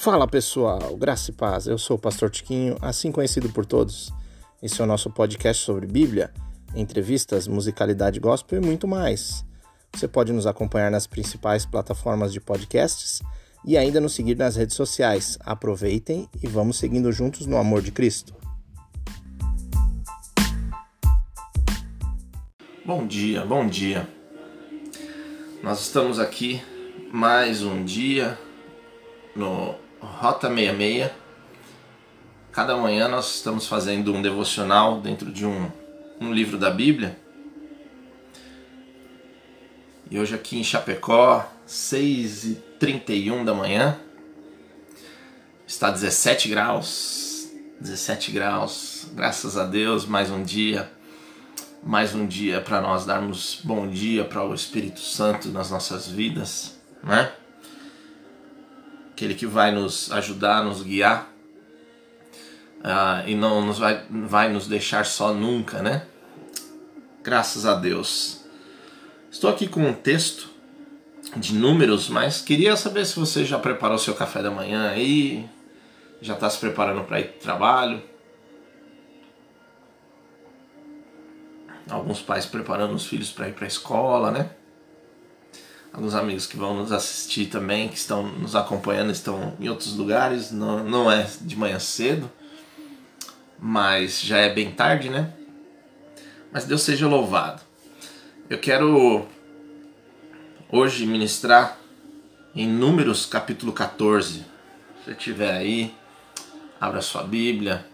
Fala pessoal, graça e paz. Eu sou o Pastor Tiquinho, assim conhecido por todos. Esse é o nosso podcast sobre Bíblia, entrevistas, musicalidade gospel e muito mais. Você pode nos acompanhar nas principais plataformas de podcasts e ainda nos seguir nas redes sociais. Aproveitem e vamos seguindo juntos no amor de Cristo. Bom dia, bom dia. Nós estamos aqui mais um dia no Rota 66. Cada manhã nós estamos fazendo um devocional dentro de um, um livro da Bíblia. E hoje aqui em Chapecó, 6h31 da manhã, está 17 graus. 17 graus, graças a Deus, mais um dia. Mais um dia para nós darmos bom dia para o Espírito Santo nas nossas vidas, né? Aquele que vai nos ajudar, nos guiar uh, e não nos vai, vai nos deixar só nunca, né? Graças a Deus. Estou aqui com um texto de números, mas queria saber se você já preparou seu café da manhã aí, já está se preparando para ir para o trabalho. Alguns pais preparando os filhos para ir para a escola, né? Alguns amigos que vão nos assistir também, que estão nos acompanhando, estão em outros lugares, não, não é de manhã cedo, mas já é bem tarde, né? Mas Deus seja louvado. Eu quero hoje ministrar em Números capítulo 14. Se estiver aí, abra sua Bíblia.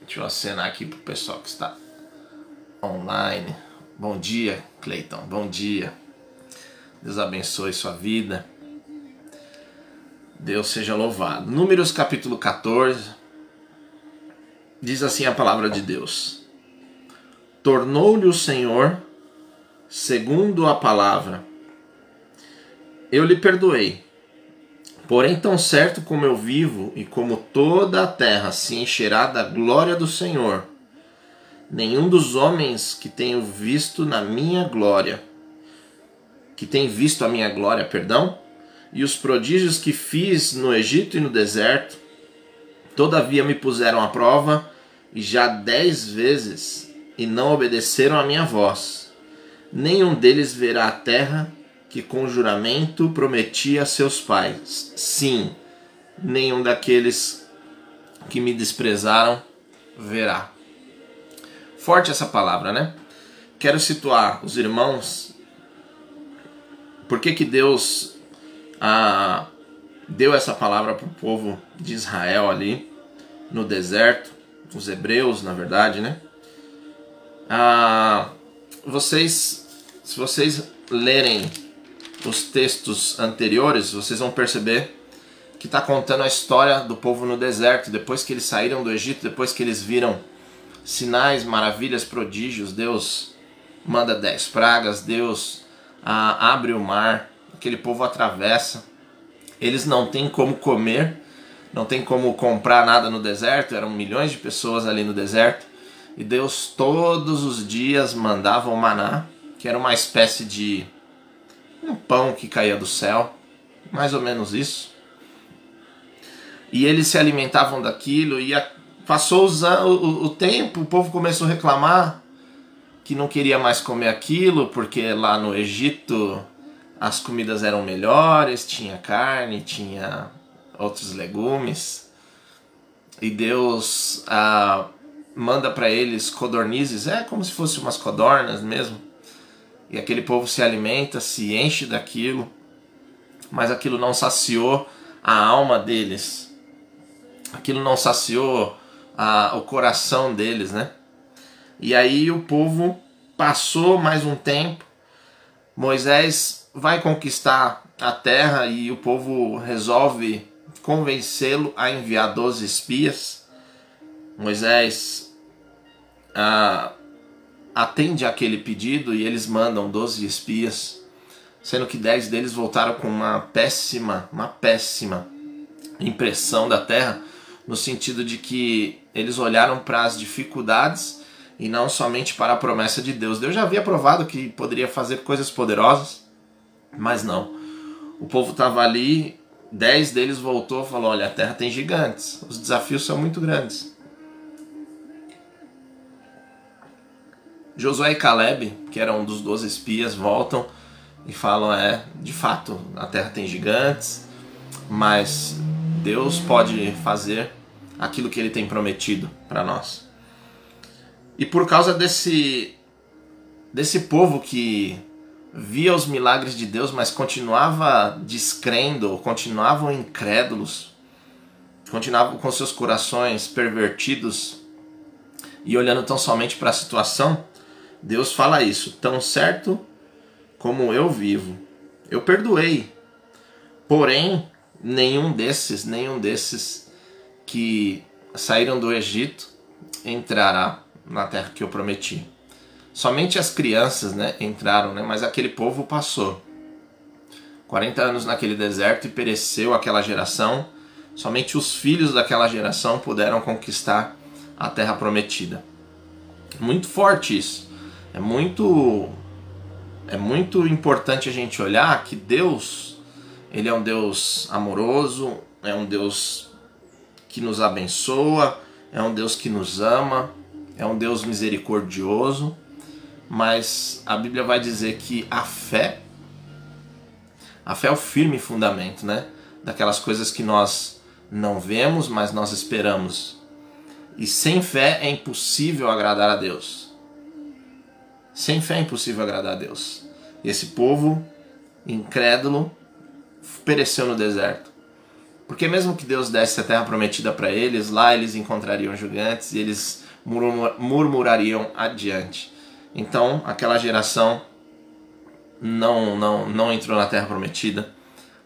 Deixa eu acenar aqui para o pessoal que está online. Bom dia, Cleiton. Bom dia. Deus abençoe sua vida. Deus seja louvado. Números capítulo 14. Diz assim a palavra de Deus: Tornou-lhe o Senhor, segundo a palavra, eu lhe perdoei. Porém, tão certo como eu vivo e como toda a terra se encherá da glória do Senhor, nenhum dos homens que tenho visto na minha glória que tem visto a minha glória, perdão, e os prodígios que fiz no Egito e no deserto, todavia me puseram à prova, e já dez vezes, e não obedeceram a minha voz. Nenhum deles verá a terra que com juramento prometi a seus pais. Sim, nenhum daqueles que me desprezaram verá. Forte essa palavra, né? Quero situar os irmãos por que, que Deus ah, deu essa palavra para o povo de Israel ali no deserto? Os hebreus, na verdade, né? Ah, vocês, se vocês lerem os textos anteriores, vocês vão perceber que está contando a história do povo no deserto, depois que eles saíram do Egito, depois que eles viram sinais, maravilhas, prodígios, Deus manda dez pragas, Deus ah, abre o mar, aquele povo atravessa. Eles não têm como comer, não tem como comprar nada no deserto, eram milhões de pessoas ali no deserto. E Deus todos os dias mandava o maná, que era uma espécie de um pão que caía do céu, mais ou menos isso. E eles se alimentavam daquilo e passou o, o tempo, o povo começou a reclamar que não queria mais comer aquilo porque lá no Egito as comidas eram melhores, tinha carne, tinha outros legumes. E Deus ah, manda para eles codornizes, é como se fossem umas codornas mesmo. E aquele povo se alimenta, se enche daquilo, mas aquilo não saciou a alma deles. Aquilo não saciou ah, o coração deles, né? E aí o povo passou mais um tempo. Moisés vai conquistar a terra e o povo resolve convencê-lo a enviar 12 espias. Moisés ah, atende aquele pedido e eles mandam 12 espias, sendo que 10 deles voltaram com uma péssima, uma péssima impressão da terra, no sentido de que eles olharam para as dificuldades e não somente para a promessa de Deus. Deus já havia provado que poderia fazer coisas poderosas, mas não. O povo estava ali dez deles voltou e falou: Olha, a terra tem gigantes, os desafios são muito grandes. Josué e Caleb, que eram um dos doze espias, voltam e falam: É, de fato, a terra tem gigantes, mas Deus pode fazer aquilo que ele tem prometido para nós. E por causa desse desse povo que via os milagres de Deus, mas continuava descrendo, continuavam incrédulos, continuavam com seus corações pervertidos e olhando tão somente para a situação, Deus fala isso, tão certo como eu vivo. Eu perdoei. Porém, nenhum desses, nenhum desses que saíram do Egito entrará na terra que eu prometi. Somente as crianças né, entraram, né, mas aquele povo passou. 40 anos naquele deserto e pereceu aquela geração. Somente os filhos daquela geração puderam conquistar a terra prometida. Muito forte isso. É muito é muito importante a gente olhar que Deus, ele é um Deus amoroso, é um Deus que nos abençoa, é um Deus que nos ama, é um Deus misericordioso, mas a Bíblia vai dizer que a fé, a fé é o firme fundamento, né? Daquelas coisas que nós não vemos, mas nós esperamos. E sem fé é impossível agradar a Deus. Sem fé é impossível agradar a Deus. E esse povo incrédulo pereceu no deserto. Porque mesmo que Deus desse a terra prometida para eles, lá eles encontrariam gigantes e eles murmurariam adiante. Então, aquela geração não, não, não entrou na terra prometida,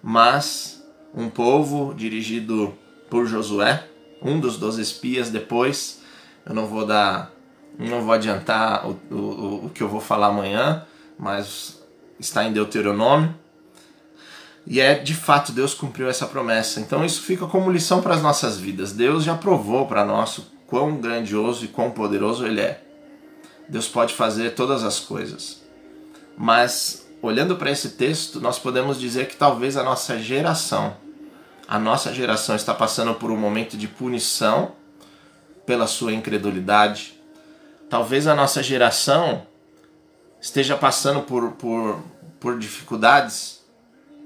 mas um povo dirigido por Josué, um dos doze espias, depois, eu não vou dar não vou adiantar o, o, o que eu vou falar amanhã, mas está em Deuteronômio. E é de fato Deus cumpriu essa promessa. Então isso fica como lição para as nossas vidas. Deus já provou para nós quão grandioso e quão poderoso Ele é. Deus pode fazer todas as coisas. Mas olhando para esse texto, nós podemos dizer que talvez a nossa geração, a nossa geração está passando por um momento de punição pela sua incredulidade, talvez a nossa geração esteja passando por, por, por dificuldades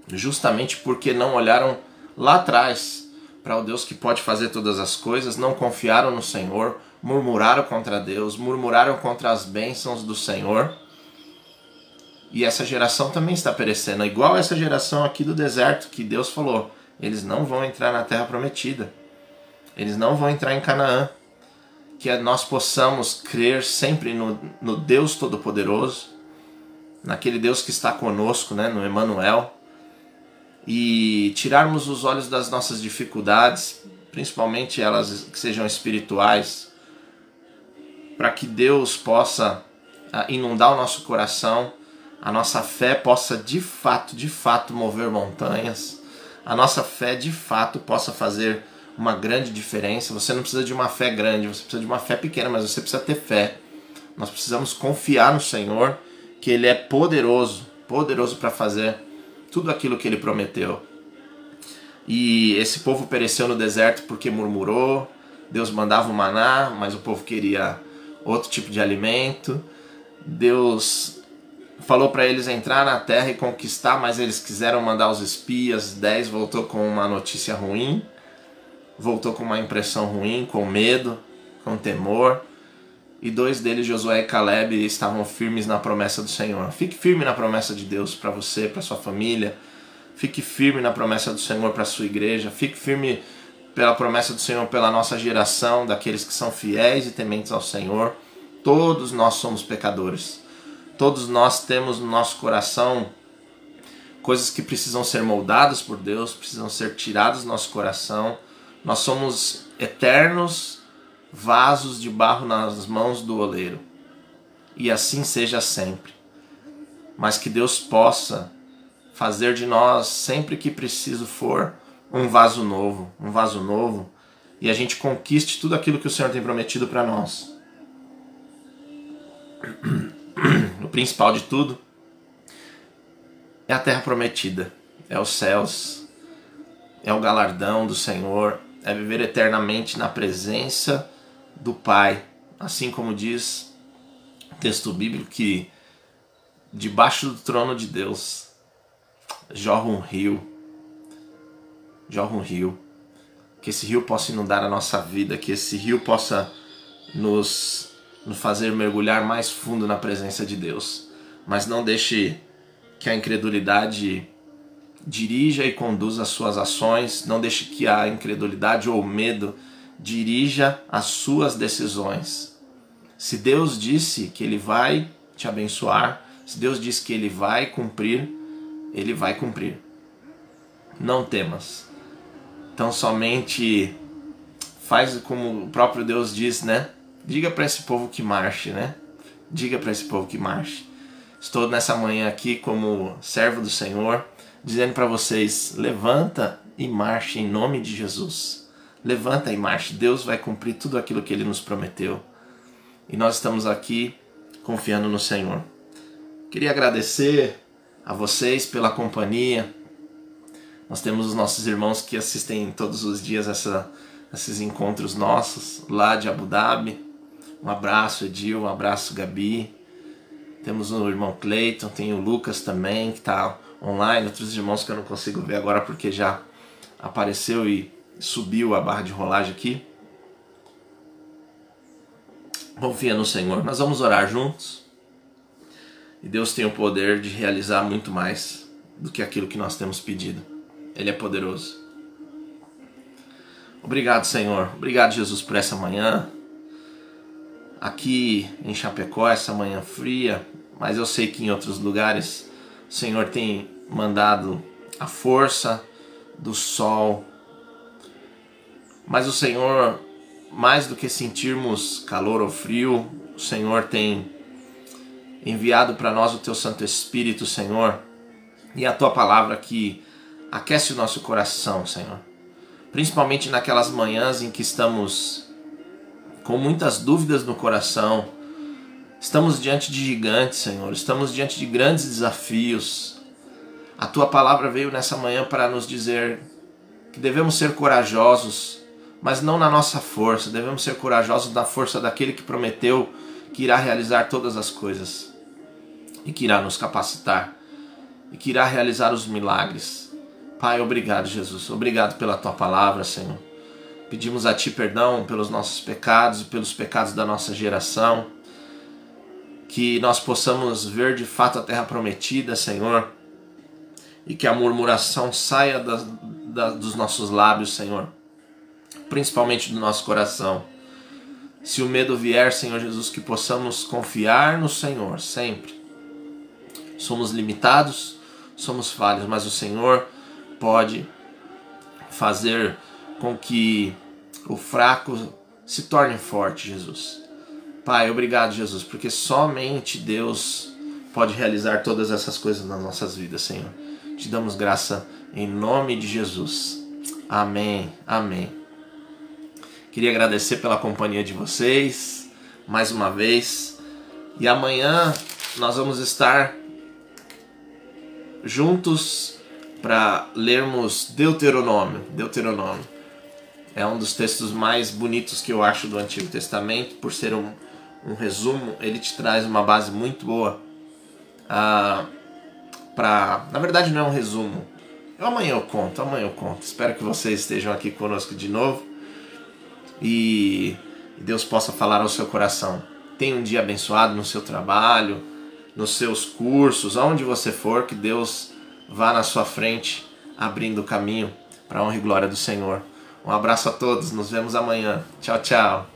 justamente porque não olharam lá atrás para o Deus que pode fazer todas as coisas, não confiaram no Senhor, murmuraram contra Deus, murmuraram contra as bênçãos do Senhor. E essa geração também está perecendo, igual essa geração aqui do deserto que Deus falou: eles não vão entrar na terra prometida, eles não vão entrar em Canaã. Que nós possamos crer sempre no, no Deus Todo-Poderoso, naquele Deus que está conosco, né, no Emmanuel, e tirarmos os olhos das nossas dificuldades, principalmente elas que sejam espirituais, para que Deus possa ah, inundar o nosso coração, a nossa fé possa de fato, de fato mover montanhas, a nossa fé de fato possa fazer uma grande diferença. Você não precisa de uma fé grande, você precisa de uma fé pequena, mas você precisa ter fé. Nós precisamos confiar no Senhor, que Ele é poderoso, poderoso para fazer tudo aquilo que Ele prometeu. E esse povo pereceu no deserto porque murmurou, Deus mandava o maná, mas o povo queria outro tipo de alimento. Deus falou para eles entrar na terra e conquistar, mas eles quiseram mandar os espias. Dez voltou com uma notícia ruim voltou com uma impressão ruim, com medo, com temor. E dois deles, Josué e Caleb, estavam firmes na promessa do Senhor. Fique firme na promessa de Deus para você, para sua família. Fique firme na promessa do Senhor para sua igreja. Fique firme pela promessa do Senhor pela nossa geração, daqueles que são fiéis e tementes ao Senhor. Todos nós somos pecadores. Todos nós temos no nosso coração coisas que precisam ser moldadas por Deus, precisam ser tiradas do nosso coração nós somos eternos vasos de barro nas mãos do oleiro. E assim seja sempre. Mas que Deus possa fazer de nós, sempre que preciso for, um vaso novo, um vaso novo, e a gente conquiste tudo aquilo que o Senhor tem prometido para nós. O principal de tudo é a terra prometida, é os céus, é o galardão do Senhor, é viver eternamente na presença do Pai, assim como diz o texto bíblico que debaixo do trono de Deus jorra um rio, jorra um rio, que esse rio possa inundar a nossa vida, que esse rio possa nos, nos fazer mergulhar mais fundo na presença de Deus, mas não deixe que a incredulidade dirija e conduza as suas ações, não deixe que a incredulidade ou o medo dirija as suas decisões. Se Deus disse que Ele vai te abençoar, se Deus disse que Ele vai cumprir, Ele vai cumprir. Não temas. Então somente faz como o próprio Deus diz, né? Diga para esse povo que marche, né? Diga para esse povo que marche. Estou nessa manhã aqui como servo do Senhor dizendo para vocês: levanta e marche em nome de Jesus. Levanta e marche. Deus vai cumprir tudo aquilo que Ele nos prometeu. E nós estamos aqui confiando no Senhor. Queria agradecer a vocês pela companhia. Nós temos os nossos irmãos que assistem todos os dias essa, esses encontros nossos lá de Abu Dhabi. Um abraço, Edil, um abraço, Gabi. Temos o irmão Cleiton, tem o Lucas também, que está online, outros irmãos que eu não consigo ver agora porque já apareceu e subiu a barra de rolagem aqui. Confia no Senhor. Nós vamos orar juntos. E Deus tem o poder de realizar muito mais do que aquilo que nós temos pedido. Ele é poderoso. Obrigado, Senhor. Obrigado, Jesus, por essa manhã. Aqui em Chapecó, essa manhã fria, mas eu sei que em outros lugares o Senhor tem mandado a força do sol. Mas o Senhor, mais do que sentirmos calor ou frio, o Senhor tem enviado para nós o teu Santo Espírito, Senhor, e a tua palavra que aquece o nosso coração, Senhor. Principalmente naquelas manhãs em que estamos com muitas dúvidas no coração, estamos diante de gigantes, Senhor, estamos diante de grandes desafios, a tua palavra veio nessa manhã para nos dizer que devemos ser corajosos, mas não na nossa força, devemos ser corajosos na força daquele que prometeu que irá realizar todas as coisas e que irá nos capacitar e que irá realizar os milagres. Pai, obrigado, Jesus. Obrigado pela tua palavra, Senhor. Pedimos a ti perdão pelos nossos pecados e pelos pecados da nossa geração. Que nós possamos ver de fato a terra prometida, Senhor e que a murmuração saia da, da, dos nossos lábios, Senhor, principalmente do nosso coração. Se o medo vier, Senhor Jesus, que possamos confiar no Senhor sempre. Somos limitados, somos falhos, mas o Senhor pode fazer com que o fraco se torne forte, Jesus. Pai, obrigado, Jesus, porque somente Deus pode realizar todas essas coisas nas nossas vidas, Senhor. Te damos graça em nome de Jesus. Amém. Amém. Queria agradecer pela companhia de vocês mais uma vez. E amanhã nós vamos estar juntos para lermos Deuteronômio. Deuteronômio é um dos textos mais bonitos que eu acho do Antigo Testamento, por ser um, um resumo, ele te traz uma base muito boa. Ah, para. Na verdade, não é um resumo. Amanhã eu conto, amanhã eu conto. Espero que vocês estejam aqui conosco de novo e Deus possa falar ao seu coração. Tenha um dia abençoado no seu trabalho, nos seus cursos, aonde você for, que Deus vá na sua frente, abrindo o caminho para a honra e glória do Senhor. Um abraço a todos, nos vemos amanhã. Tchau, tchau.